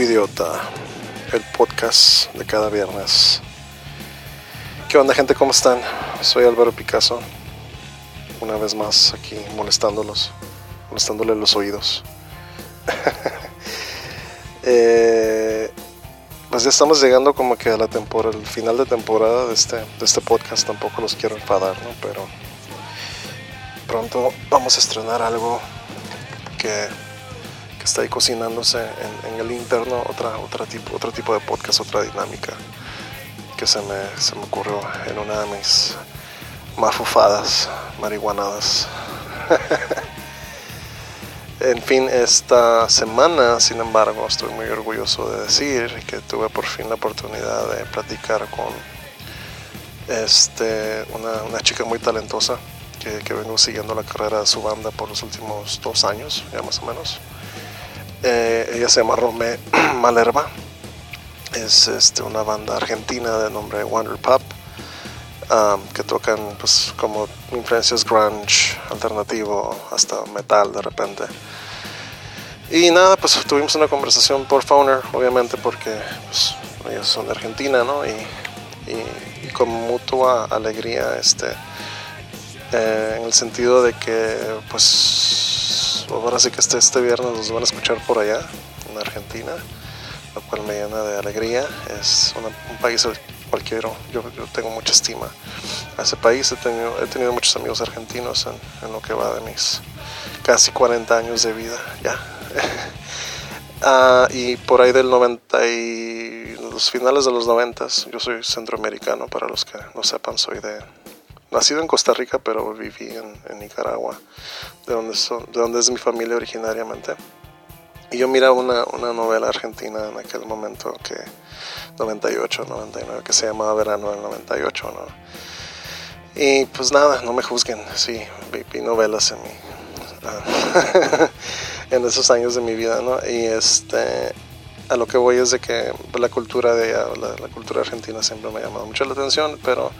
idiota, el podcast de cada viernes. ¿Qué onda gente? ¿Cómo están? Soy Álvaro Picasso, una vez más aquí molestándolos, molestándole los oídos. eh, pues ya estamos llegando como que a la temporada, el final de temporada de este, de este podcast, tampoco los quiero enfadar, ¿no? Pero pronto vamos a estrenar algo que, está ahí cocinándose en, en, el interno, otra, otra tipo, otro tipo de podcast, otra dinámica que se me, se me ocurrió en una de mis mafufadas, marihuanadas. en fin, esta semana, sin embargo, estoy muy orgulloso de decir que tuve por fin la oportunidad de platicar con este, una, una chica muy talentosa que, que, vengo siguiendo la carrera de su banda por los últimos dos años, ya más o menos. Eh, ella se llama Romé Malerva, es este, una banda argentina de nombre Wonder Pop. Um, que tocan pues como influencias grunge, alternativo, hasta metal de repente. Y nada, pues tuvimos una conversación por Fowner, obviamente porque pues, ellos son de Argentina, ¿no? Y, y con mutua alegría, este, eh, en el sentido de que pues ahora sí que este, este viernes nos van a escuchar por allá, en Argentina, lo cual me llena de alegría. Es una, un país al cual quiero, yo, yo, tengo mucha estima a ese país. He tenido, he tenido muchos amigos argentinos en, lo que va de mis casi 40 años de vida, ya. uh, y por ahí del 90 y los finales de los 90, yo soy centroamericano, para los que no sepan, soy de nacido en Costa Rica, pero viví en, en Nicaragua, de donde, son, de donde es mi familia originariamente. Y yo miraba una, una, novela argentina en aquel momento, que 98, 99, que se llamaba Verano del 98, ¿no? Y pues nada, no me juzguen, sí, vi, novelas en mi... En esos años de mi vida, ¿no? Y este, a lo que voy es de que la cultura de la, la, cultura argentina siempre me ha llamado mucho la atención, pero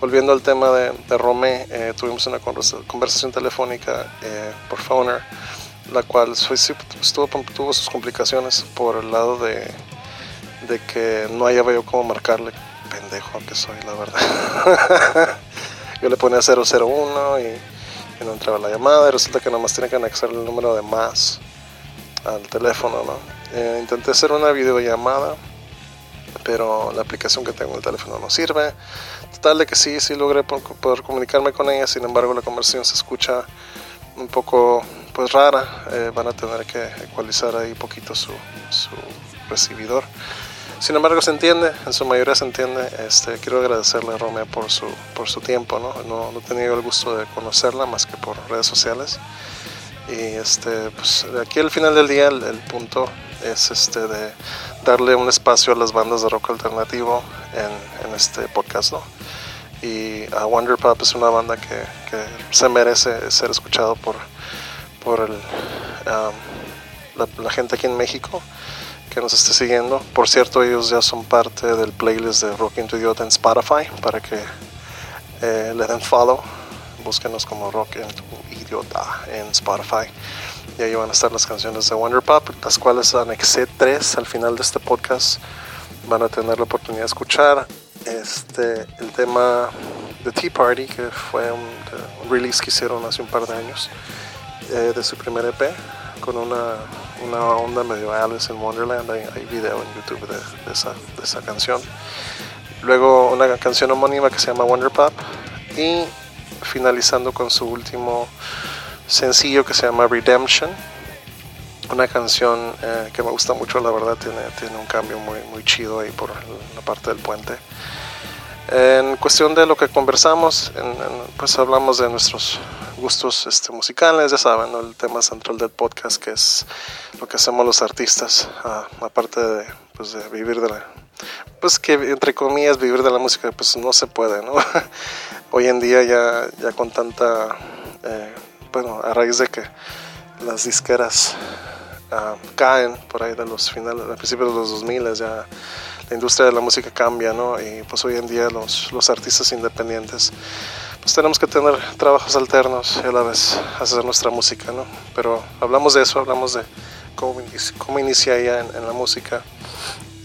volviendo al tema de, de Romé, eh, tuvimos una conversación telefónica eh, por Phoner, la cual tuvo sus complicaciones por el lado de, que no hallaba yo cómo marcarle, pendejo que soy, la verdad. yo le ponía 001 y y no entraba la llamada y resulta que nada más tiene que anexar el número de más al teléfono, ¿no? Eh, intenté hacer una videollamada, pero la aplicación que tengo en el teléfono no sirve. Total de que sí, sí logré poder comunicarme con ella, sin embargo la conversación se escucha un poco pues rara, eh, van a tener que ecualizar ahí poquito su, su recibidor. Sin embargo, se entiende, en su mayoría se entiende. Este, quiero agradecerle a Romea por su, por su tiempo. ¿no? No, no he tenido el gusto de conocerla más que por redes sociales. Y este, pues, aquí al final del día el, punto es este, de darle un espacio a las bandas de rock alternativo en, este podcast. ¿no? Y uh, Wonder Pop es una banda que, se merece ser escuchado por, por el, la, gente aquí en México que nos esté siguiendo. Por cierto, ellos ya son parte del playlist de Rock en tu Idiota en Spotify para que eh, le den follow. Búsquenos como Rock en tu Idiota en Spotify. Y ahí van a estar las canciones de Wonder Pop, las cuales anexé tres al final de este podcast. Van a tener la oportunidad de escuchar este, el tema de Tea Party, que fue un, un release que hicieron hace un par de años eh, de su primer EP, con una una onda medio Alice in Wonderland, hay, hay video en YouTube de, de, esa, de, esa, canción. Luego una canción homónima que se llama Wonder Pop y finalizando con su último sencillo que se llama Redemption, una canción eh, que me gusta mucho, la verdad tiene, tiene un cambio muy, muy chido ahí por la parte del puente. En cuestión de lo que conversamos, pues hablamos de nuestros gustos este, musicales, ya saben, el tema central del podcast que es lo que hacemos los artistas, uh, aparte de, pues, de, vivir de la... Pues que entre comillas vivir de la música pues no se puede, ¿no? Hoy en día ya, ya con tanta... Eh, bueno, a raíz de que las disqueras uh, caen por ahí de los finales, a principios de los 2000 ya la industria de la música cambia, ¿no? Y pues hoy en día los, los artistas independientes pues tenemos que tener trabajos alternos y a la vez hacer nuestra música, ¿no? Pero hablamos de eso, hablamos de cómo, inicia ella en, la música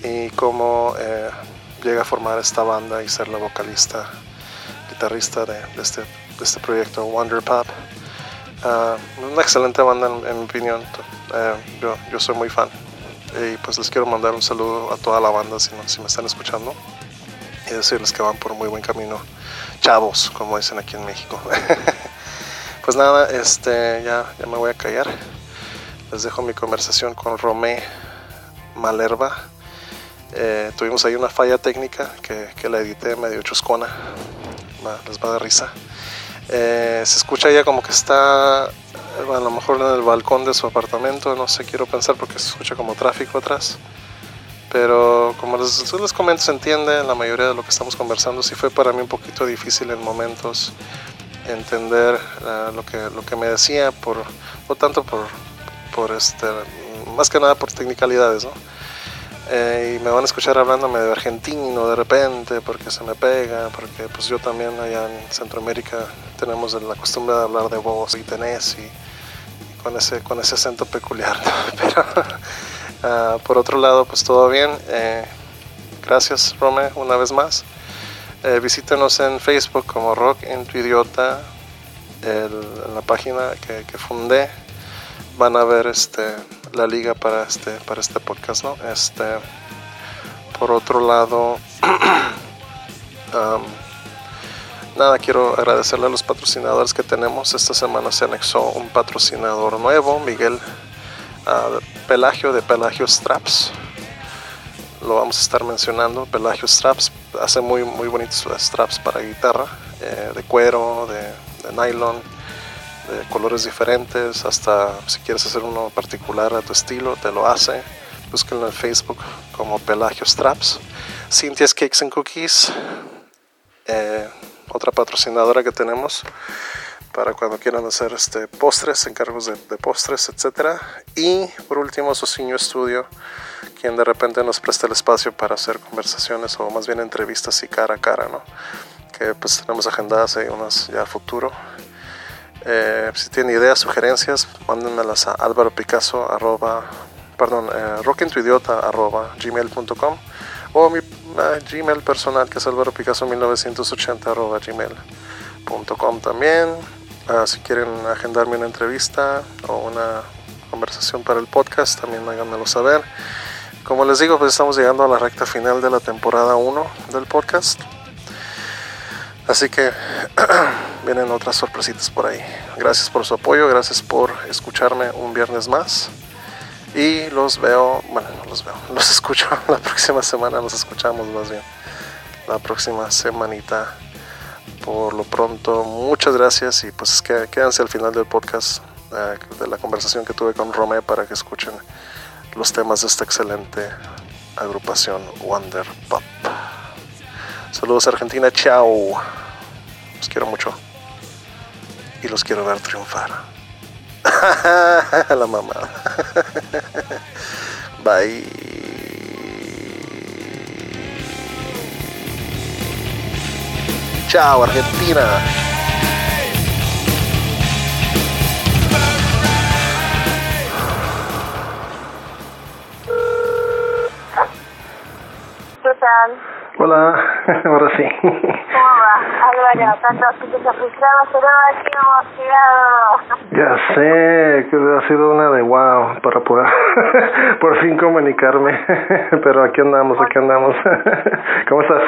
y cómo eh, llega a formar esta banda y ser la vocalista, guitarrista de, este, este, proyecto Wonder Pop. Ah, una excelente banda en, mi opinión, eh, yo, yo, soy muy fan y pues les quiero mandar un saludo a toda la banda si, si me están escuchando y decirles que van por muy buen camino, chavos, como dicen aquí en México. pues nada, este, ya, ya me voy a callar. Les dejo mi conversación con Romé Malerva. Eh, tuvimos ahí una falla técnica que, que la edité medio chuscona. les va dar risa. Eh, se escucha ya como que está a lo mejor en el balcón de su apartamento, no sé, quiero pensar porque se escucha como tráfico atrás. Pero como les, les comento, se entiende la mayoría de lo que estamos conversando. Sí fue para mí un poquito difícil en momentos entender eh, lo, que, lo que me decía, por, no tanto por, por este, más que nada por technicalidades, ¿no? Eh, y me van a escuchar hablándome de argentino de repente porque se me pega, porque pues yo también allá en Centroamérica tenemos la costumbre de hablar de vos y tenés y, con, ese, con ese acento peculiar. Pero ah, por otro lado, pues todo bien. Eh, gracias, Rome, una vez más. Eh, visítenos en Facebook como Rock en tu Idiota, en la página que, que fundé van a ver este la liga para este para este podcast no este por otro lado nada quiero agradecerle a los patrocinadores que tenemos. Esta semana se anexó un patrocinador nuevo Miguel uh, Pelagio de Pelagio Straps. Lo vamos a estar mencionando Pelagio Straps. Hace muy muy bonitos straps para guitarra eh, de cuero de nylon de colores diferentes, hasta si quieres hacer uno particular a tu estilo, te lo hace. Búsquenlo en Facebook como Pelagio Straps. Cynthia's Cakes and Cookies, eh, otra patrocinadora que tenemos para cuando quieran hacer este postres, encargos de, postres, etc. Y por último, Sociño Studio, quien de repente nos presta el espacio para hacer conversaciones o más bien entrevistas y cara a cara, ¿no? Que pues tenemos agendadas ahí unas ya a futuro eh, si tienen ideas, sugerencias, mándenmelas a álvaro picasso arroba, perdón, eh, arroba gmail.com o mi gmail personal que es álvaro picasso 1980 arroba gmail.com también. Ah, si quieren agendarme una entrevista o una conversación para el podcast, también háganmelo saber. Como les digo, pues estamos llegando a la recta final de la temporada 1 del podcast. Así que vienen otras sorpresitas por ahí. Gracias por su apoyo, gracias por escucharme un viernes más. Y los veo, bueno, los veo, los escucho la próxima semana, los escuchamos más bien. La próxima semanita. Por lo pronto, muchas gracias y pues que, quédense al final del podcast eh, de la conversación que tuve con Romé para que escuchen los temas de esta excelente agrupación Wonder Pop. Saludos Argentina, chao. Los quiero mucho. Y los quiero ver triunfar. La mamá. Bye. Chao, Argentina. Hola, ahora sí. ¿Cómo va, Álvaro? Tanto que se frustraba, pero aquí hemos llegado. Ya sé, que ha sido una de wow para poder por fin comunicarme. Pero aquí andamos, aquí andamos. ¿Cómo estás?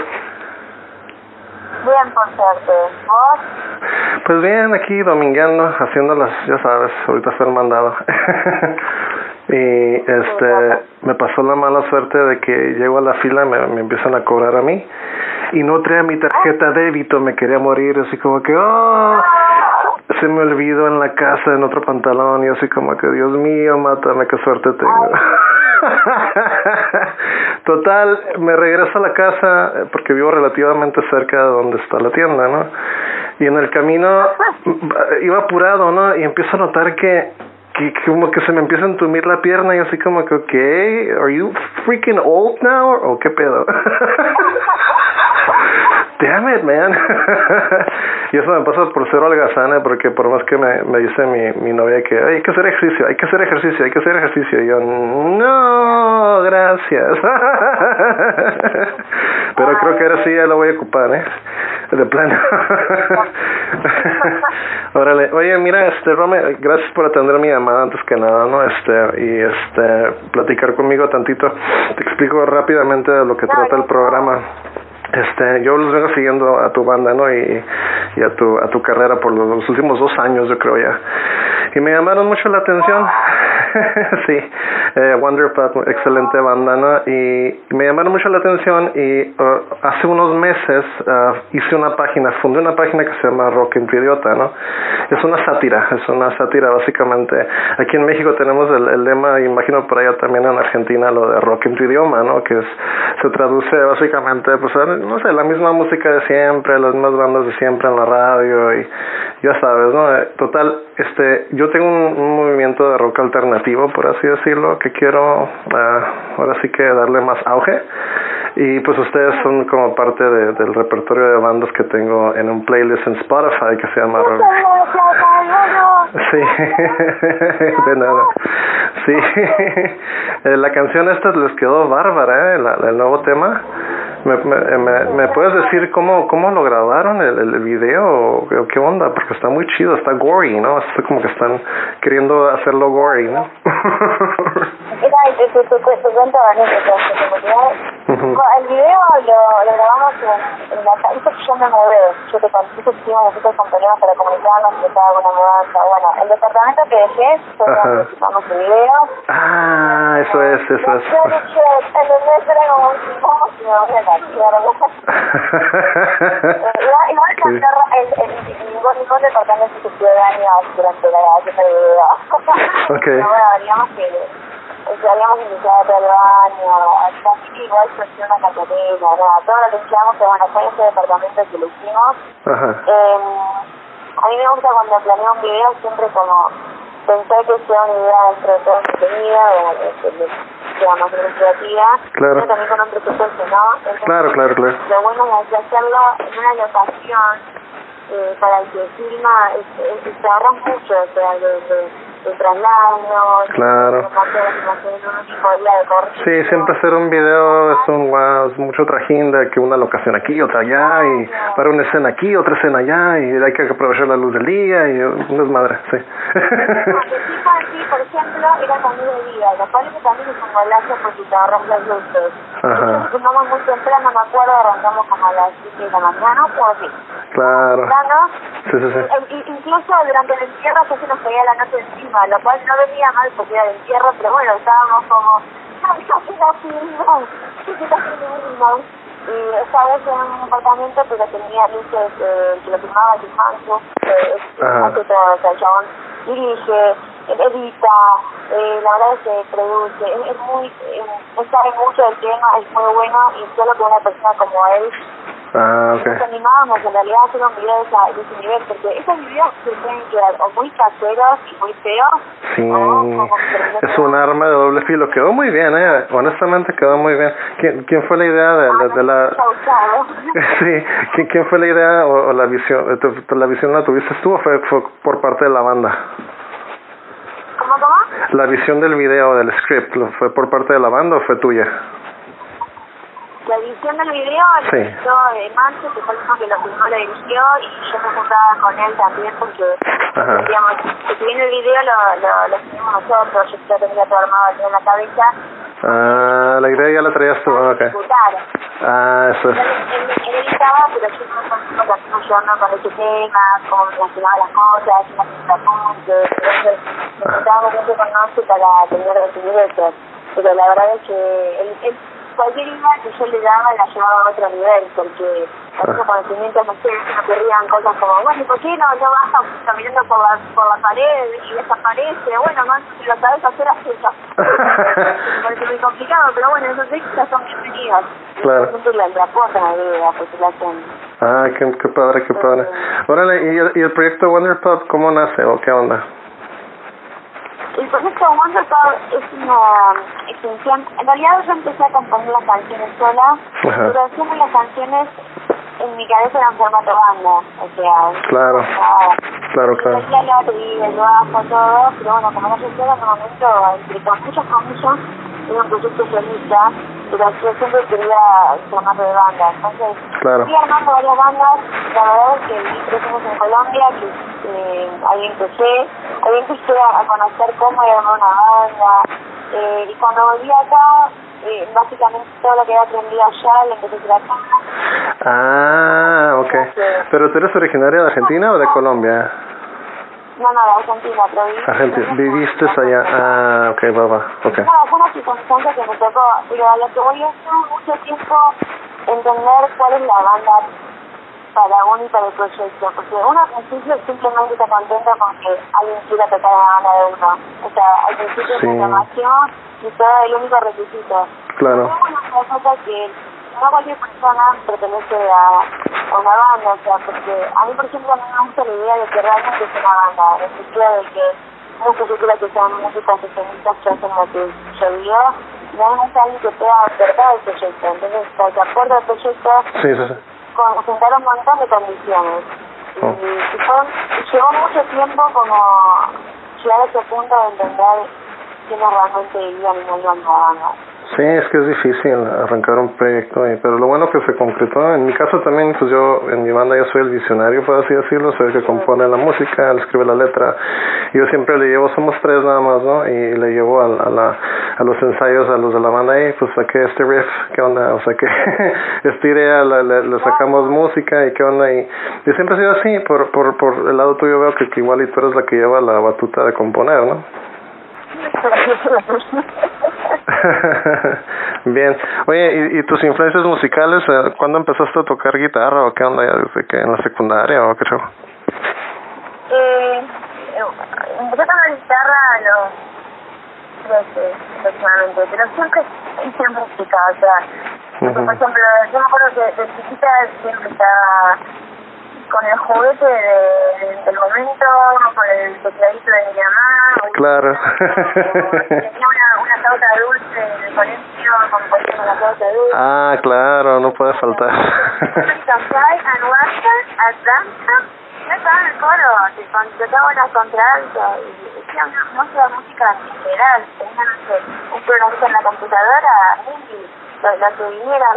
Bien, por suerte. ¿Vos? Pues bien, aquí domingueando, haciéndolas, ya sabes, ahorita está el mandado. Y este, me pasó la mala suerte de que llego a la fila, me, me empiezan a cobrar a mí y no traía mi tarjeta débito, me quería morir, así como que, oh, se me olvidó en la casa, en otro pantalón, y así como que, Dios mío, mátame, qué suerte tengo. Total, me regreso a la casa porque vivo relativamente cerca de donde está la tienda, ¿no? Y en el camino iba apurado, ¿no? Y empiezo a notar que, que como que se me empieza a entumir la pierna y así como que, ok, are you freaking old now? ¿O qué pedo? damn it, man. y eso me pasa por ser holgazana, porque por más que me, me dice mi, mi novia que hay que hacer ejercicio, hay que hacer ejercicio, hay que hacer ejercicio, y yo, no, gracias. Pero creo que ahora sí ya lo voy a ocupar, ¿eh? De plano. Órale, oye, mira, este, Rome, gracias por atender mi llamada antes que nada, ¿no? Este, y este, platicar conmigo tantito. Te explico rápidamente de lo que trata el programa. Este, yo los vengo siguiendo a tu banda, ¿no? Y, y a tu a tu carrera por los últimos dos años, yo creo ya. Y me llamaron mucho la atención. sí, eh, Wonder Pop, excelente banda, ¿no? Y me llamaron mucho la atención y uh, hace unos meses uh, hice una página, fundé una página que se llama Rock en tu idiota, ¿no? Es una sátira, es una sátira básicamente. Aquí en México tenemos el, el lema, imagino por allá también en Argentina, lo de rock en tu idioma, ¿no? Que es, se traduce básicamente, pues, no sé, la misma música de siempre, las mismas bandas de siempre en la radio y ya sabes, ¿no? Eh, total, este, yo tengo un, un movimiento de rock alternativo, por así decirlo, que quiero uh, ahora sí que darle más auge. Y pues ustedes son como parte de, del repertorio de bandas que tengo en un playlist en Spotify que se llama... Sí, de nada. Sí, la canción esta les quedó bárbara, ¿eh? La, el nuevo tema. ¿Me, me, me, ¿Me, puedes decir cómo, cómo lo grabaron el, el video o qué onda? Porque está muy chido, está gory, ¿no? Está como que están queriendo hacerlo gory, ¿no? Mira, te, te, te, te cuento El video lo, lo grabamos en, en la casa yo me mudé. Yo te conté que hicimos problemas para comunicarnos, que estaba una mudanza. Bueno, el departamento que dejé fue donde el video. Ah, eso es, eso es. Yo dije, el mes era como, ¿cómo se me voy a Igual, igual el, el, ningún, departamento se puede dañar durante la grabación del video. Ok. Pero bueno, digamos que habíamos iniciado todo el año, así que igual surgió una catarina, nada, todo lo que hicimos que bueno, fue ese departamento que lo hicimos. Ajá. Eh, a mí me gusta cuando planeo un video siempre como pensar que sea una idea dentro de todo el contenido, que sea más creativa, Claro. pero también con un presupuesto, ¿no? Entonces, Claro, claro, claro. Lo bueno es hacerlo en una locación eh, para el que filma, se ahorra mucho, o sea, de, de el traslado, Claro. Sí, siempre hacer un video es un wow, es mucho trajín de que una locación aquí, otra allá, y para una escena aquí, otra escena allá, y hay que aprovechar la luz del día, y no es madre, sí. por ejemplo, era con luz del día, lo cual también es un golazo porque te ahorras las luces. Ajá. Fuimos muy temprano, me acuerdo, arrancamos como a las 7 de la mañana, o así. Claro. Temprano, Sí, sí, sí. e- incluso durante el entierro ya se nos caía la noche encima, lo cual no venía mal porque era el entierro, pero bueno, estábamos como. ¡Casi la filmamos! Y esta vez en un apartamento pero tenía luces eh, que lo filmaba el Manso, eh, hace todo, o sea, el chabón dirige, edita, eh, la verdad es que produce, es, es muy, eh, él sabe mucho del tema, es muy bueno y solo con una persona como él Ah, ok. nos animábamos en realidad a hacer un video de, esa, de ese nivel, porque esos videos se pueden quedar o muy caseros y muy feos, Sí, o es un arma de doble filo. Quedó muy bien, eh. Honestamente quedó muy bien. ¿Quién, quién fue la idea de, de, de la... Sí, ¿quién, quién fue la idea o, o la visión? ¿Tu- tu- ¿La visión la tuviste tú o fue, fue por parte de la banda? ¿Cómo, cómo? ¿La visión del video, del script, fue por parte de la banda o fue tuya? La edición del video la Sí. hizo de Manso, que fue el mismo que lo filmó, lo dirigió, y yo me juntaba con él también porque, Ajá. digamos, si bien el video lo, lo, lo hicimos nosotros, yo ya tenía todo armado aquí en la cabeza, Ah, la idea ya la traías tú, para ok. Ah, eso es. Él, editaba, pero que hacemos yo no con ese tema, cómo las cosas, una apuntes, entonces nos juntábamos mucho con para tener recibir eso. Pero la verdad es que él, cualquier idea que yo le daba la llevaba a otro nivel, porque con esos conocimientos no sé, se me ocurrían cosas como, bueno, ¿y por qué no, no vas cam- caminando por la, por la pared y desaparece? Bueno, no, si lo sabes hacer, hacelo. Me parece muy complicado, pero bueno, esos extras son bienvenidos. Claro. Le le aportan a la postulación. Ah, qué, qué padre, qué padre. Órale, ¿y el, y el proyecto Wonder Pop cómo nace o qué onda? El proyecto Wonder Pop es una extensión. En realidad yo empecé a componer las canciones sola. Pero haciendo las canciones en mi cabeza era un formato banda, o sea... Claro, claro, claro. Hacía la el bajo, todo, pero bueno, como no se en un momento, entre con muchas comillas, era un proyecto solista, pero yo siempre quería el formato de banda, entonces claro. fui armando varias bandas, la verdad es que años en Colombia, que eh, ahí empecé, ahí empecé a, conocer cómo era una banda, eh, y cuando volví acá, eh, básicamente todo lo que había aprendido allá lo empecé a acá. Ah, ok. ¿Pero tú eres originaria de Argentina o de Colombia? No, no, de Argentina, pero viví... Argentina, viviste allá. Ah, ok, va, va, ok. No, fue una circunstancia que me tocó, pero a lo que voy es mucho tiempo entender cuál es la banda para uno y para el proyecto, porque uno al principio simplemente está contento con que alguien quiera tocar la banda de uno. O sea, al principio es la llamación y todo el único requisito. Claro. Pero una cosa que no cualquier persona pertenece a, una banda, o sea, porque a mí, por ejemplo, a mí me gusta la idea de que realmente es una banda, en el sentido de que se cultura que sean músicos profesionistas que hacen lo que yo digo, y a mí me gusta alguien que pueda verdad el proyecto, entonces, para que aporte al proyecto, sí, sí, sí. Con, un montón de condiciones. Y, oh. y llevó mucho tiempo como llegar a ese punto de entender quiénes realmente vivían y no iban a la banda. Sí, es que es difícil arrancar un proyecto, pero lo bueno que se concretó, en mi caso también, pues yo en mi banda yo soy el visionario, por así decirlo, soy el que compone la música, le escribe la letra, yo siempre le llevo, somos tres nada más, ¿no? Y le llevo a, la, a los ensayos a los de la banda, y pues saqué este riff, ¿qué onda? O sea que estire, a la, le, sacamos música y qué onda, y, y siempre ha sido así, por, por, por el lado tuyo veo que, que igual y tú eres la que lleva la batuta de componer, ¿no? Bien. Oye, ¿y, ¿y, tus influencias musicales? Eh, ¿Cuándo empezaste a tocar guitarra o qué onda? ¿Desde que en la secundaria o qué show? Eh, empecé a tocar guitarra a los 13 aproximadamente, pero siempre hice música, o sea, por ejemplo, yo me acuerdo que de chiquita siempre estaba con el juguete de, del momento, con el tecladito de mi mamá. Claro. Tenía una flauta dulce en el colegio, con la flauta dulce. Ah, claro, no puede faltar. yo estaba en el coro, tocaba las contraltos y hacía una, mucha música general, tenía, no sé, un programa en la computadora y la, viniera.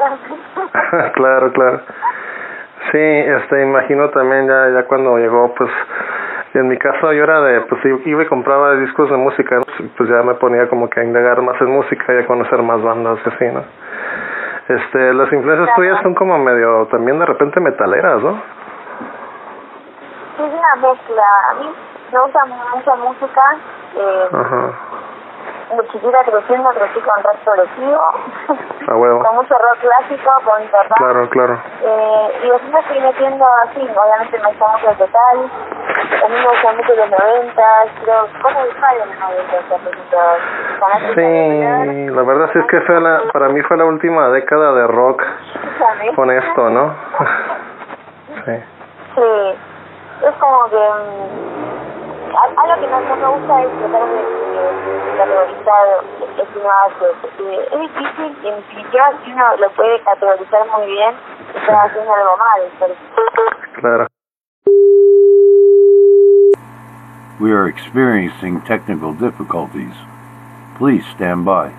claro, claro. Sí, este, imagino también ya, ya cuando llegó, pues, en mi caso yo era de, pues iba y compraba discos de música, pues ya me ponía como que a indagar más en música y a conocer más bandas y así, ¿no? Este, las influencias tuyas son como medio, también de repente metaleras, ¿no? Sí, es una mezcla. A mí me gusta mucha música. Eh, Ajá chiquita creciendo crecí con rock progresivo, con mucho rock clásico, con mi papá. Claro, claro. Eh, y después me fui metiendo así, obviamente me gusta mucho el total, a mí me gusta mucho los noventas, pero ¿cómo disparo en los noventas? Sí, la verdad sí es que fue la, para mí fue la última década de rock con esto, ¿no? sí. Sí, es como que... Algo que no, no, me gusta es tratar de, de categorizar es una porque es difícil y en definitiva si uno lo puede categorizar muy bien está haciendo algo mal pero... claro We are experiencing technical difficulties. Please stand by.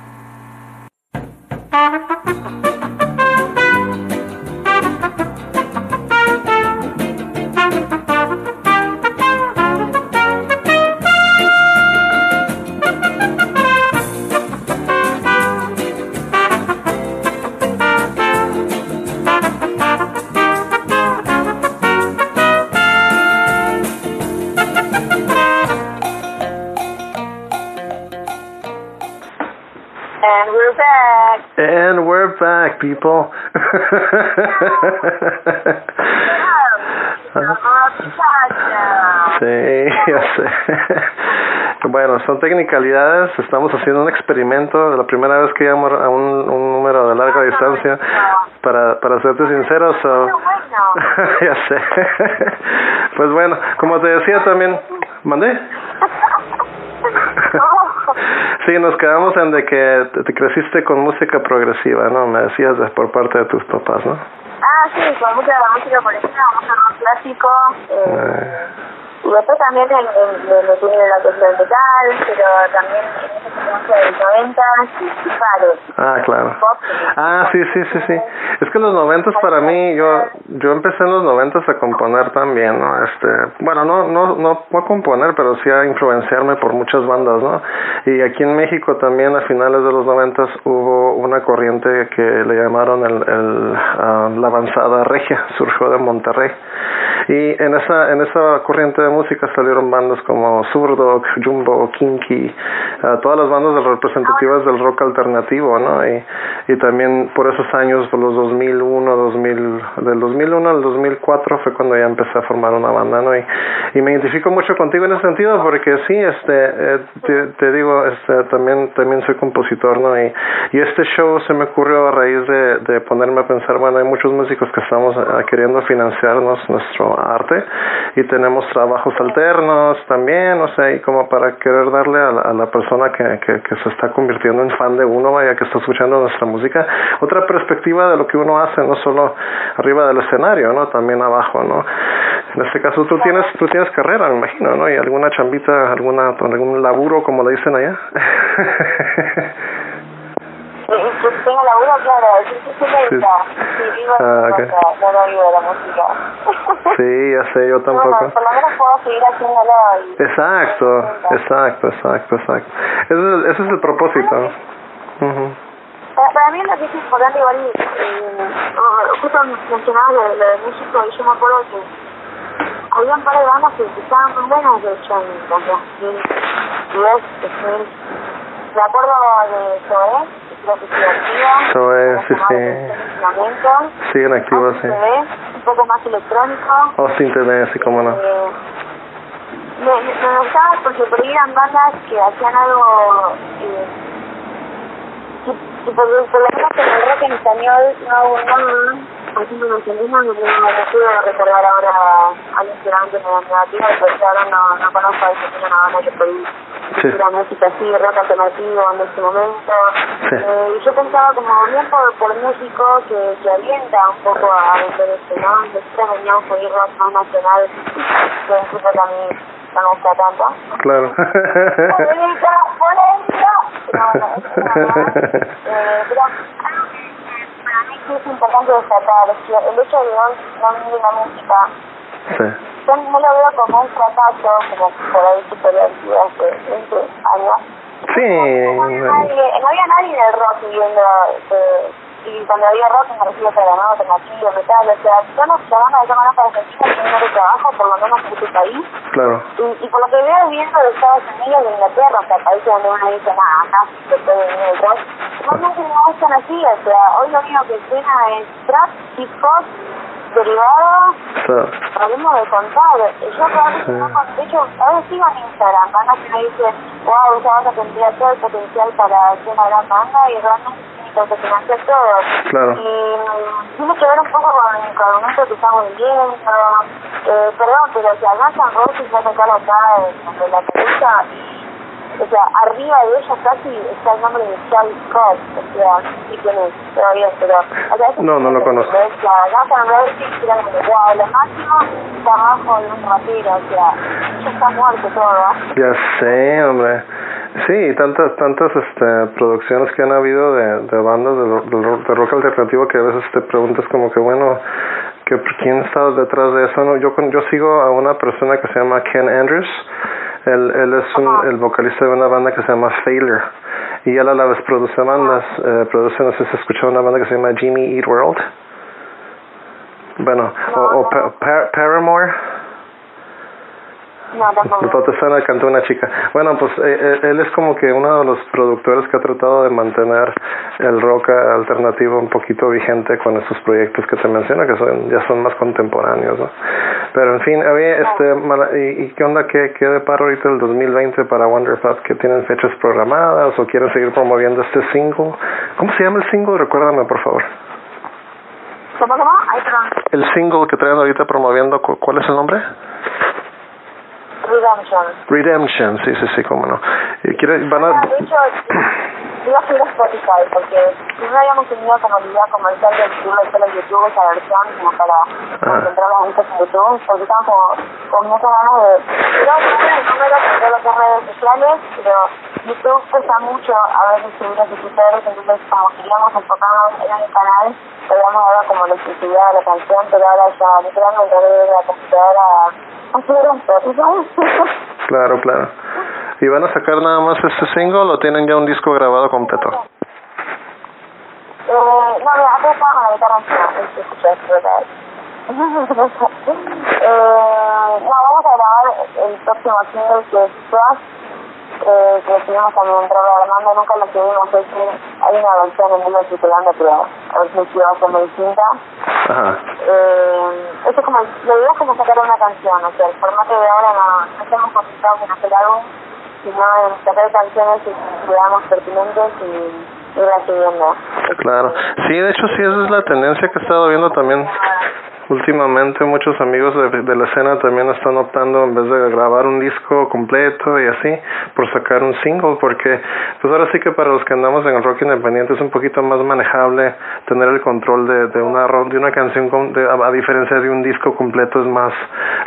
People. sí, ya sé. Bueno, son tecnicalidades. Estamos haciendo un experimento. La primera vez que llamo a un, un número de larga distancia, para, para serte sincero, so... ya sé. pues bueno, como te decía también, mandé. Sí, nos quedamos en de que te creciste con música progresiva, ¿no? Me decías de, por parte de tus papás, ¿no? Ah, sí, con mucha música por ejemplo, mucho rock clásico. Eh, Después también en, en, metí en la cuestión metal, pero también en los 90 y, y pares. Ah, claro. Ah, sí, sí, sí, sí. Es que los noventas para mí, yo yo empecé en los noventas a componer también, ¿no? Este, bueno, no no no a componer, pero sí a influenciarme por muchas bandas, ¿no? Y aquí en México también a finales de los noventas hubo una corriente que le llamaron el, el ah, la avanzada regia, surgió de Monterrey. Y en esa en esa corriente de música salieron bandas como Zurdok, Jumbo, Kinky, ah, todas las bandas representativas del rock alternativo, ¿no? Y, y también por esos años, por los 2001, 2000, del 2001 al 2004 fue cuando ya empecé a formar una banda, ¿no? Y, y me identifico mucho contigo en ese sentido porque sí, este, eh, te, te digo, este, también también soy compositor, ¿no? Y, y este show se me ocurrió a raíz de, de ponerme a pensar, bueno, hay muchos músicos que estamos ah, queriendo financiarnos nuestro arte y tenemos trabajos alternos también, o sea, y como para querer darle a la, a la persona que, que, que se está convirtiendo en fan de uno, vaya, que está escuchando nuestra música, otra perspectiva de lo que uno hace, no solo arriba del escenario, ¿no? También abajo, ¿no? En este caso tú tienes, tú tienes carrera, me imagino, ¿no? Y alguna chambita, alguna, algún laburo, como le dicen allá. Y tengo laburo, claro, sí, sí, vivo Ah, no no vivo de la música. sí, ya sé, yo Bueno, tampoco. por lo menos puedo seguir haciéndolo y... Exacto, exacto, exacto, exacto. Ese es, ese es el propósito. Ujú. Para, para mí lo que es importante igual, eh, oh, justo mencionabas lo, de- lo de México y yo me acuerdo que había un par de bandas que estaban muy buenas de hecho en los 2010, 2000. Me acuerdo de Zoé, que sigue activa. Zoé, sí, sí. Momento. Siguen activos, sí. un poco más electrónico. Austin TV, sí, cómo no. Eh, me, me, me gustaba porque por ahí eran bandas que hacían algo eh, y, y por, por lo menos en el rock en español no no por ejemplo en argentino no, no, no puedo recordar ahora a alguien que realmente me negativa y por eso ahora no, no conozco a banda que por ahí Sí. hiciera música así, rock alternativo en este momento Sí. eh, y yo pensaba como bien por, por México que, que alienta un poco a vender esto, ¿no? Nosotros veníamos a ir rock más nacional que incluso que a mí no me gusta tanto Claro. polémica, polémica. No, no, eso es verdad. Eh, que que sí es importante destacar es que el hecho de no vivir la música, sí. yo no lo veo como un fracaso, como por ahí se decir hace 20 años. Sí. No había nadie, no había nadie en el rock viviendo, eh, y cuando había rock me refiero a programado, alternativo, metal, o sea, yo no llamando de llamar para Argentina que no de trabajo, por lo menos en este país, Claro. y, y por lo que veo viendo de Estados Unidos, de Inglaterra, o sea, países donde uno dice, nada, acá se puede venir el rock, realmente no están así, o sea, hoy lo único que suena es trap, hip hop, derivado, hablemos de contar. Yo realmente no, de hecho, a veces sigo en Instagram, bandas que me dicen, wow, esa banda tendría todo el potencial para ser una gran banda, y realmente tiene que financiar todo. Claro. Y tiene que ver un poco con, el momento que estamos viviendo. Eh, perdón, pero o sea, Guns N' Roses va a tocar acá en, en la y, o sea, arriba de ella casi está el nombre de Charles Scott, o sea, sí quién es, todavía, pero... O sea, No, no lo conozco. O sea, Guns N' Roses era como, wow, lo máximo está abajo de un rapero, o sea, ya está muerto todo, ¿eh? ya sé, hombre. Sí, tantas tantas este, producciones que han habido de, de bandas de, de ro- de rock alternativo que a veces te preguntas como que bueno, que quién está detrás de eso. No, yo con- yo sigo a una persona que se llama Ken Andrews. Él, él es un, el vocalista de una banda que se llama Failure. Y él a la vez produce bandas, eh, produce, no sé si escuchado una banda que se llama Jimmy Eat World. Bueno, o, o Pa- Pa- Paramore. Suena, cantó una chica. Bueno, pues eh, eh, él es como que uno de los productores que ha tratado de mantener el rock alternativo un poquito vigente con esos proyectos que te menciono, que son ya son más contemporáneos, ¿no? Pero en fin, oye, este, ¿y, qué onda? ¿Qué, qué depara ahorita el 2020 para Wonder Pub? ¿Que tienen fechas programadas o quieren seguir promoviendo este single? ¿Cómo se llama el single? Recuérdame, por favor. ¿Cómo, cómo? Ahí, perdón. El single que traen ahorita promoviendo, ¿cu- ¿cuál es el nombre? Redemption. Redemption, sí, sí, sí, cómo no. ¿Y quiere, van Ah, a... de hecho, iba a subir a Spotify porque no habíamos tenido como la idea comercial de subirlo solo en YouTube esa versión como para concentrar las vistas en YouTube porque como con muchas ganas de pero no las redes sociales pero YouTube cuesta mucho a veces subir a suscriptores entonces como queríamos enfocarnos en el canal habíamos dado como la exclusividad de la canción pero ahora ya literalmente de la computadora Claro, claro. ¿Y van a sacar nada más este single o tienen ya un disco grabado completo? No, mira, acá está con la guitarra eh, no, vamos a grabar el próximo single que es Trust, eh, estuvimos también programando, nunca lo subimos, es que hay una versión en vivo circulando, pero a ver si va a ser muy distinta. Ajá. Eh, eso es como, la idea es como sacar una canción, o sea, el formato de ahora no, no estamos concentrados en hacer álbum, sino en sacar canciones que consideramos pertinentes y irlas subiendo. Claro. Sí, de hecho sí, esa es la tendencia que he estado viendo también últimamente muchos amigos de, de, la escena también están optando en vez de grabar un disco completo y así por sacar un single porque pues ahora sí que para los que andamos en el rock independiente es un poquito más manejable tener el control de, de una de una canción con, de, a, a, diferencia de un disco completo es más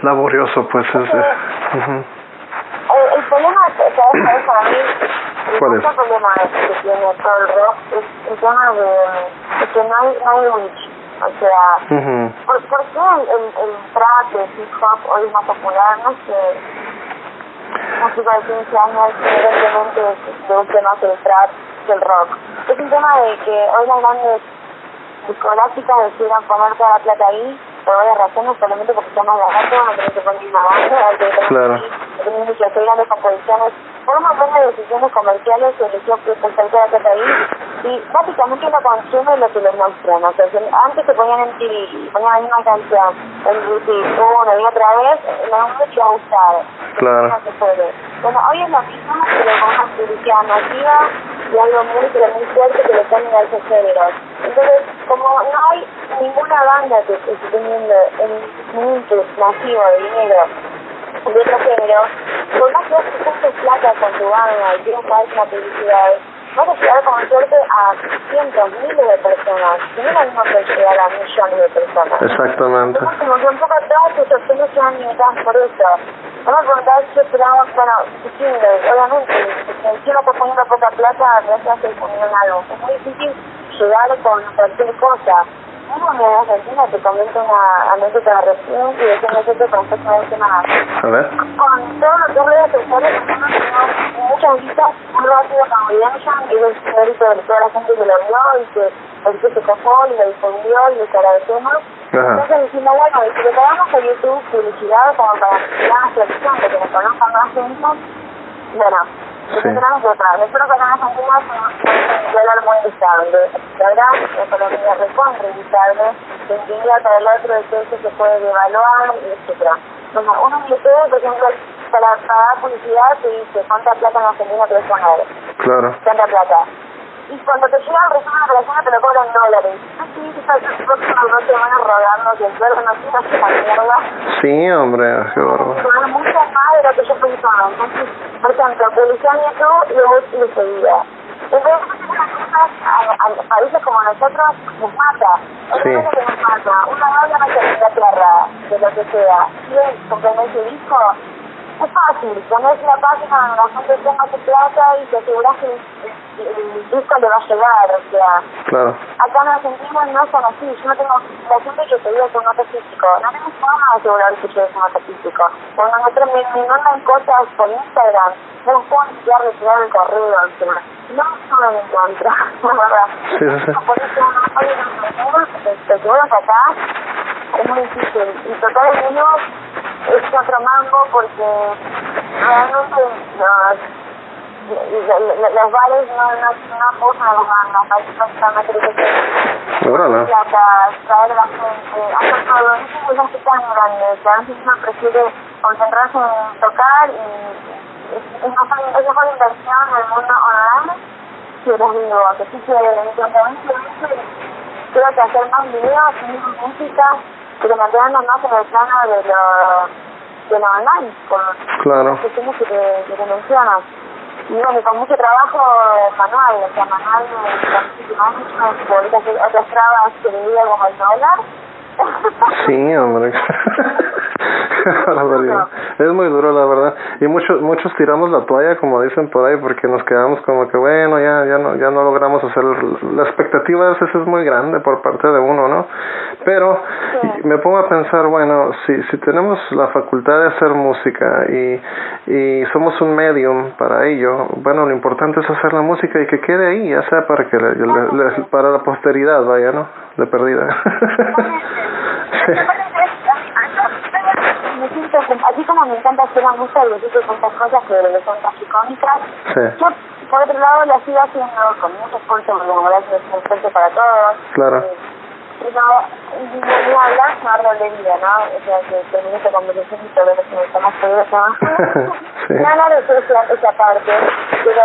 laborioso pues es, es uh -huh. el, el, problema que es para mí ¿Cuál es? el problema que tiene todo el rock es el tema de, que no hay, no hay reach o sea, uh -huh. ¿por, ¿por, qué el, el, el trap de hip hop hoy es más popular? No sé. Música de 15 años, evidentemente le gusta más el trap que el rock. Es un tema de que hoy las grandes discográficas decidieron poner toda la plata ahí por varias razones, solamente porque más barato, no tienen que poner una banda, hay que claro. tienen que hacer grandes composiciones. Un montón de decisiones comerciales se eligió que toda la plata ahí y básicamente uno consume lo que les muestran. O sea, antes se ponían en TV y ponían la misma canción en YouTube una y otra vez, no mucho a gustar. Claro. No se puede. Bueno, hoy es lo mismo, pero con una publicidad masiva y algo muy, pero muy fuerte que le ponen a esos géneros. Entonces, como no hay ninguna banda que esté teniendo un interés masivo de dinero de otro género, por más que vos juntes plata con tu banda y quieras pagar una publicidad, vas a llegar con suerte a cientos, miles de personas. Y no es lo mismo que llegar a millones de personas. Exactamente. Entonces, como que un poco todas tus opciones van limitadas por eso. Vamos a preguntar si esperamos, bueno, single, obviamente, si uno está poniendo poca plata, no se hace poniendo algo. Es muy difícil llegar con cualquier cosa. De Argentina te comento una anécdota y. A ver. Con todo lo que nosotros tenemos muchas vistas muy rápido con y de toda la gente que lo vio y que el que se copó y lo difundió y les agradecemos. Entonces dijimos, bueno, y si le pagamos a YouTube publicidad como para que nos conozcan más gente, bueno, Sí. tenemos que acá en Argentina somos un dólar muy estable. La verdad, la economía recontra inestable. De un día para el otro el precio se puede devaluar, etc. Bueno, uno YouTube, por ejemplo, para pagar publicidad te dice cuánta plata en Argentina puedes poner. Claro. Tanta plata. Y cuando te llega el resumen de operaciones te lo cobran dólares. Así que estás el próximo dos semanas rogando que el no siga la mierda. Sí, hombre, qué bárbaro. Es mucho más de lo que yo pensaba. Entonces, por ejemplo, en YouTube y luego le seguía. Entonces, esas cosas a, países como nosotros nos mata. Sí. Es que nos mata. Una novia no se la tierra, de lo que sea. Y comprender ese disco, es fácil. Pones una página donde la gente tenga su plata y te aseguras que el, disco le va a llegar. O sea, Claro. acá en Argentina no son así. Yo no tengo la gente que te diga que un moto físico. No tengo forma de asegurar que yo es un moto físico. Cuando nosotros me, me mandan cosas por Instagram, no puedo ni siquiera retirar el correo. O sea, no suben en contra, la verdad. Sí, sí, sí. Por eso no hay una te aseguras acá, es muy difícil. Y total el mío es otro mambo porque realmente los, los bares no, no, no apoyan a las bandas, prácticamente que Órale. plata, traer la gente, hacer todo. Eso es un tan grande, que a veces uno prefiere concentrarse en tocar y es, mejor, es mejor inversión en el mundo online que les digo, que sí que en cuanto a mí, creo que hacer más videos, más música, pero mantenernos más en el plano de lo, de lo online, Claro. las cuestiones que que te mencionas. Y bueno, con mucho trabajo manual, o sea, manual muchísimo hacer otras trabas que digo como el dólar. Sí, hombre. es muy duro la verdad. Y muchos muchos tiramos la toalla como dicen por ahí porque nos quedamos como que bueno ya ya no ya no logramos hacer la expectativa a veces es muy grande por parte de uno no pero me pongo a pensar bueno si si tenemos la facultad de hacer música y y somos un medium para ello bueno lo importante es hacer la música y que quede ahí ya sea para que para la posteridad vaya no de perdida me siento, así como me encanta hacer la música y decir tantas cosas que son casi cómicas, yo por otro lado la sigo haciendo con mucho esfuerzo, porque como gracias es un esfuerzo para todos. Claro. Pero ni hablar no árbol de vida, ¿no? O sea, que termine esta conversación y todo lo que me estamos poniendo sí. No, no, esa, esa parte, pero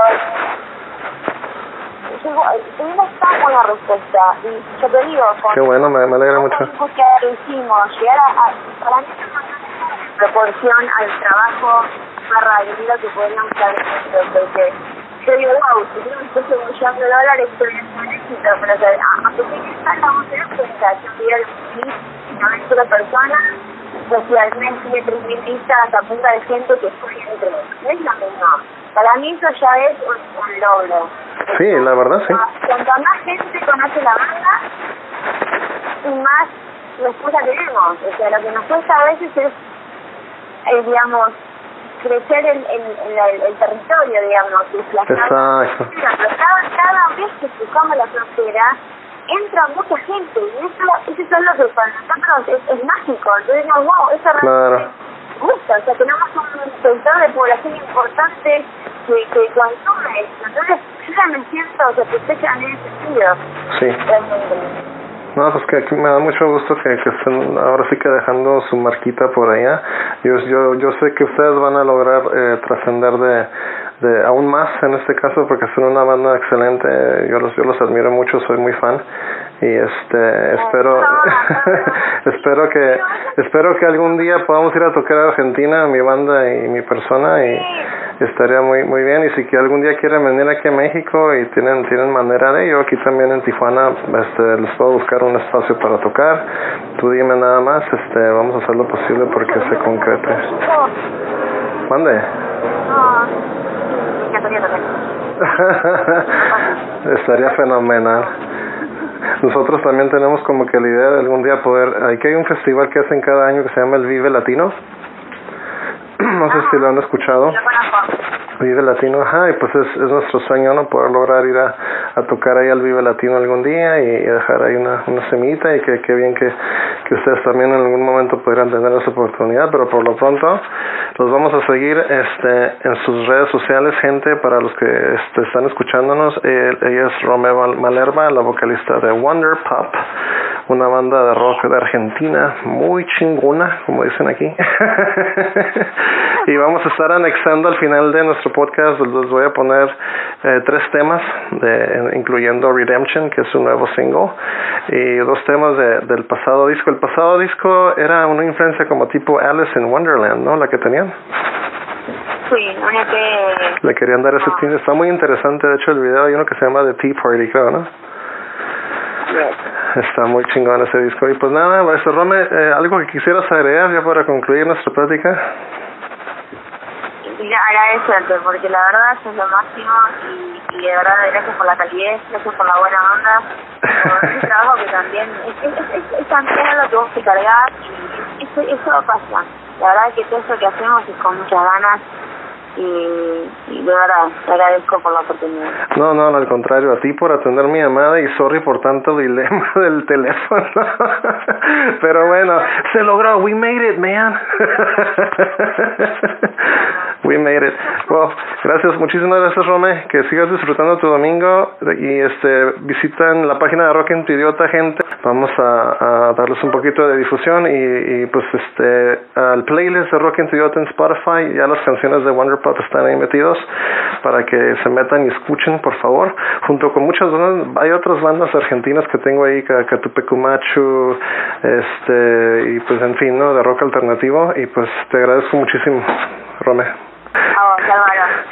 tuvimos tan buena respuesta y yo te digo con qué bueno me, me alegra mucho. que hicimos llegar a, a para mí proporción al trabajo de vida que podríamos haber hecho porque yo digo wow si puesto un millón de dólares sería un éxito pero sea, a pesar de estar vamos a tener cuenta yo no es una persona pues si al mes tiene tres mil vistas apunta de gente que fue entre no es lo mismo. Para mí eso ya es un, un logro Sí, la verdad, sí. Cuanto más gente conoce la banda, y más respuesta tenemos. O sea, lo que nos cuesta a veces es, eh, digamos, crecer el, el, el, el, territorio, digamos. Exacto. Pero cada, cada vez que cruzamos la frontera, entra mucha gente y eso, eso es lo que para nosotros es, es mágico. Entonces, wow, eso realmente claro. gusta. O sea, tenemos un sector de población importante que, que consume. Entonces, yo ya me siento satisfecha en ese sentido. Sí. No, pues que aquí me da mucho gusto que, que estén ahora sí que dejando su marquita por allá. Yo, yo, yo sé que ustedes van a lograr eh, trascender de, de aún más en este caso porque son una banda excelente. Yo los, yo los admiro mucho, soy muy fan y este espero espero que espero que algún día podamos ir a tocar a Argentina mi banda y mi persona y estaría muy muy bien. Y si que algún día quieren venir aquí a México y tienen tienen manera de ello aquí también en Tijuana este les puedo buscar un espacio para tocar. Tú dime nada más este vamos a hacer lo posible porque se concrete. Mande. Estaría fenomenal. Nosotros también tenemos como que la idea de algún día poder, hay que hay un festival que hacen cada año que se llama el Vive Latino. no sé si lo han escuchado. Vive Latino, ajá, y pues es, es nuestro sueño, ¿no? Poder lograr ir a, a tocar ahí al Vive Latino algún día y, dejar ahí una, una semita y que, que bien que, que ustedes también en algún momento podrán tener esa oportunidad, pero por lo pronto los vamos a seguir este, en sus redes sociales, gente, para los que este, están escuchándonos. ella es Romeo Malerva, la vocalista de Wonder Pop, una banda de rock de Argentina muy chingona, como dicen aquí. y vamos a estar anexando al final de nuestro podcast, les voy a poner eh, tres temas, de, incluyendo Redemption, que es un nuevo single, y dos temas de, del pasado disco. El pasado disco era una influencia como tipo Alice in Wonderland, ¿no? La que tenían. Sí, una que... Le querían dar ese ah. Está muy interesante, de hecho, el video hay uno que se llama The Tea Party, creo, ¿no? Está muy chingón ese disco. Y pues nada, maestro Rome, eh, ¿algo que quisieras agregar ya para concluir nuestra plática? Agradecerte, porque la verdad es lo máximo y, y de verdad gracias por la calidez, gracias por la buena onda, por ese trabajo que también es, es, es, es, también lo que vos te cargas y eso, eso pasa. La verdad que todo eso que hacemos es con muchas ganas y, verdad te agradezco por la oportunidad. No, no, al contrario, a ti por atender mi llamada y sorry por tanto dilema del teléfono. Pero bueno, se logró, we made it, man. we made it. Well, gracias, muchísimas gracias, Rome, que sigas disfrutando tu domingo y este visitan la página de Rock en tu Idiota, gente. Vamos a, a darles un poquito de difusión y, y pues este al playlist de Rock en tu Idiota en Spotify, ya las canciones de Wonder están ahí metidos para que se metan y escuchen, por favor. Junto con muchas bandas, hay otras bandas argentinas que tengo ahí, Catupecumachu, este, y pues en fin, ¿no? De rock alternativo. Y pues te agradezco muchísimo, Rome.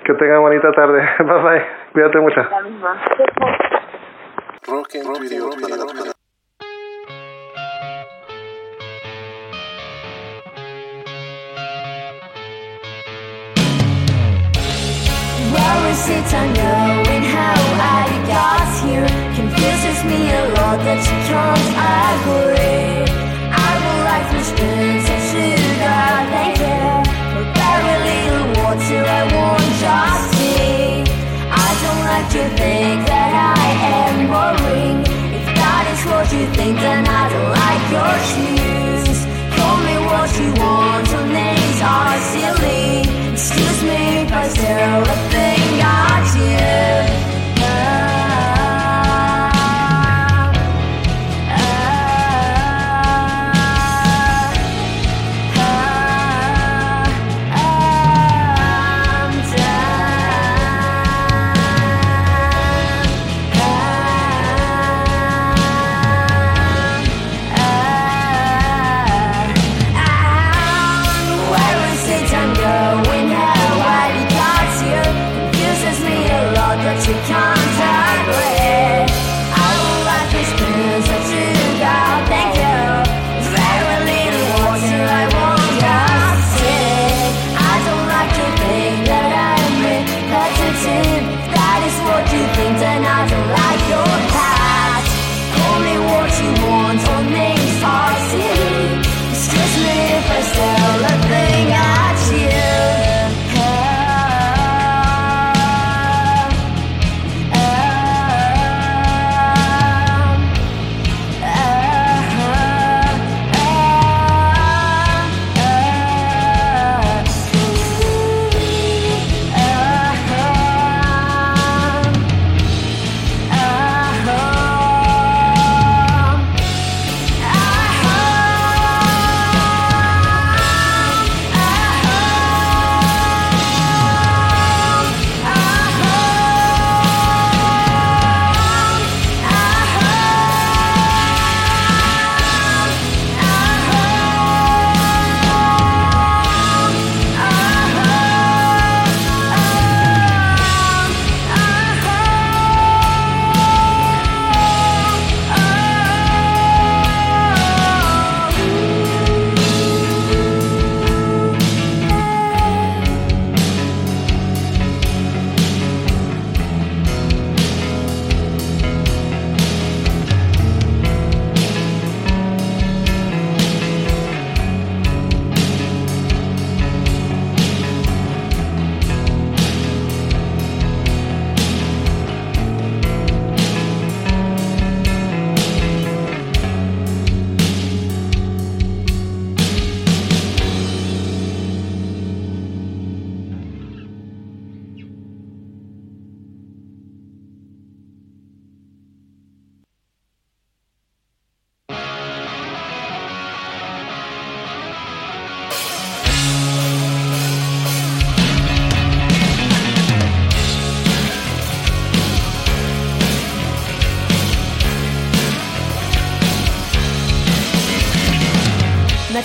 Que tengan bonita tarde. Bye bye. Cuídate mucho. 是残忍。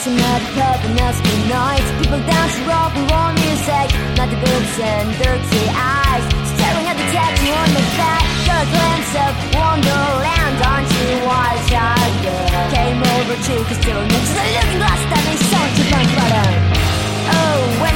Another at the club and asking nights. People dance to rock and roll music, not the boobs and dirty eyes. Staring at the tattoo on the back, got a glimpse of Wonderland. Aren't you wise, I girl? Came over to the looking glass, standing so to button. Oh, when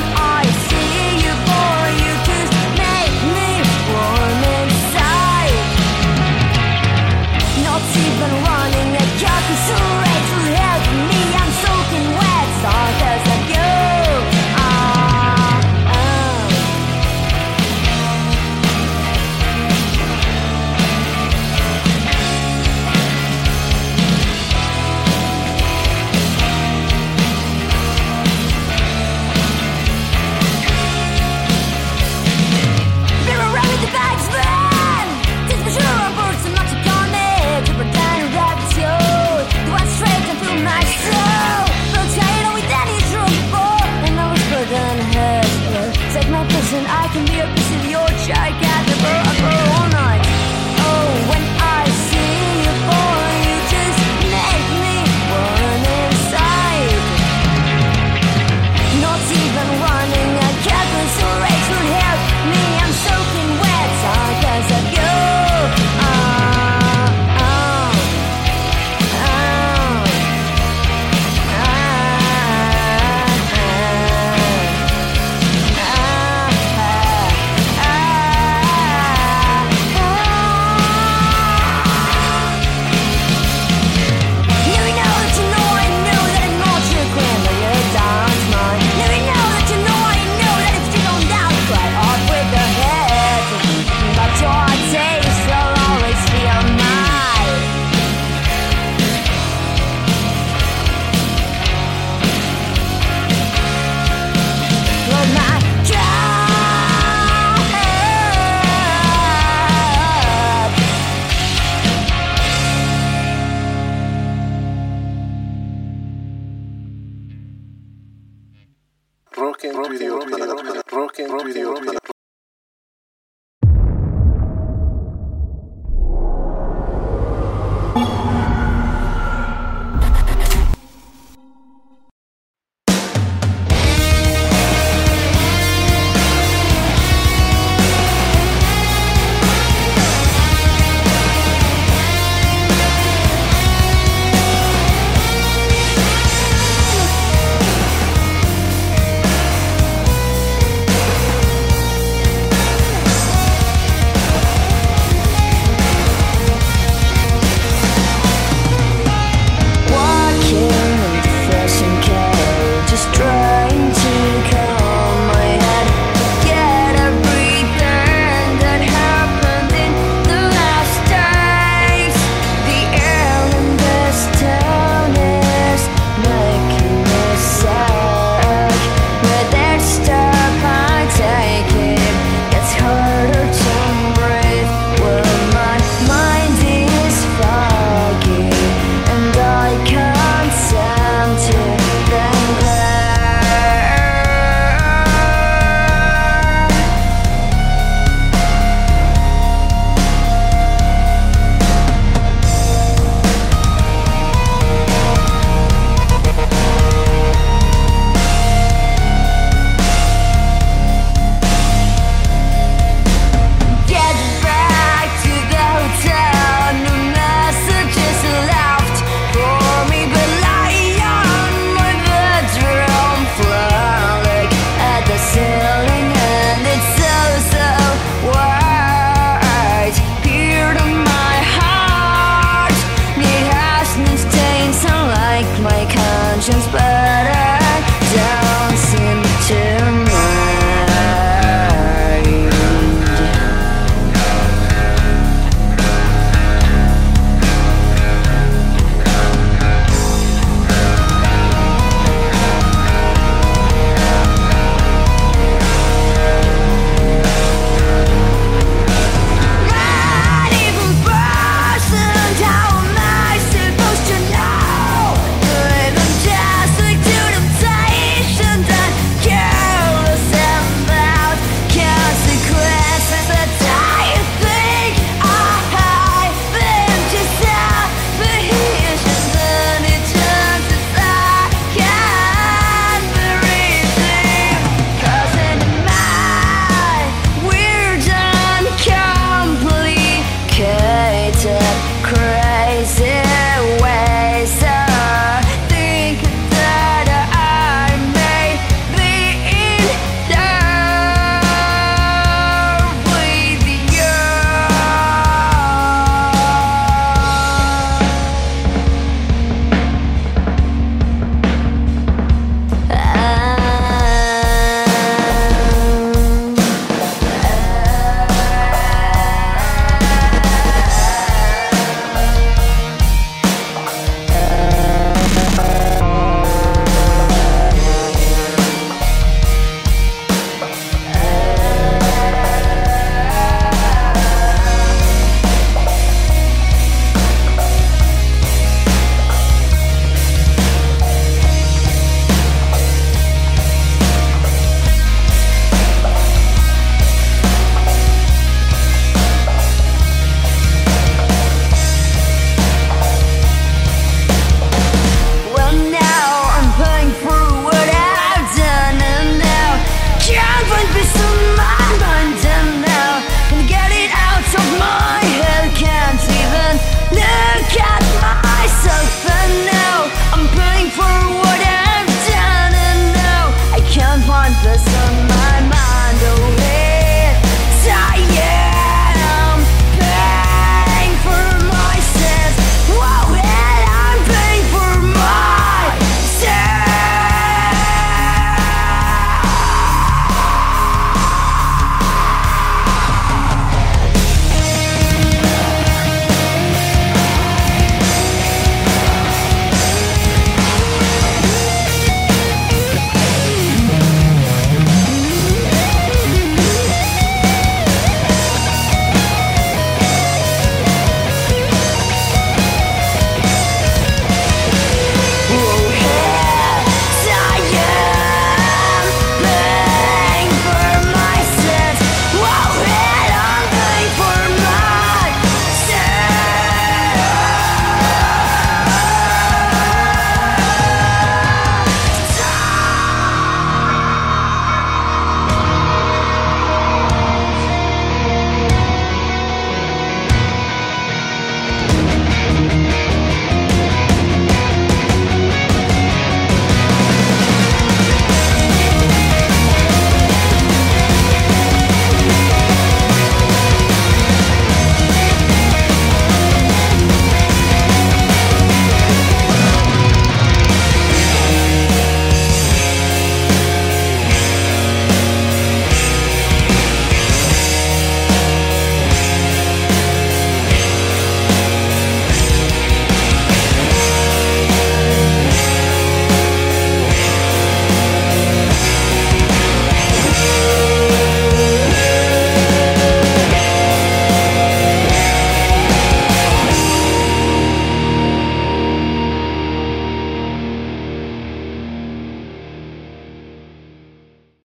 a piece your gigantic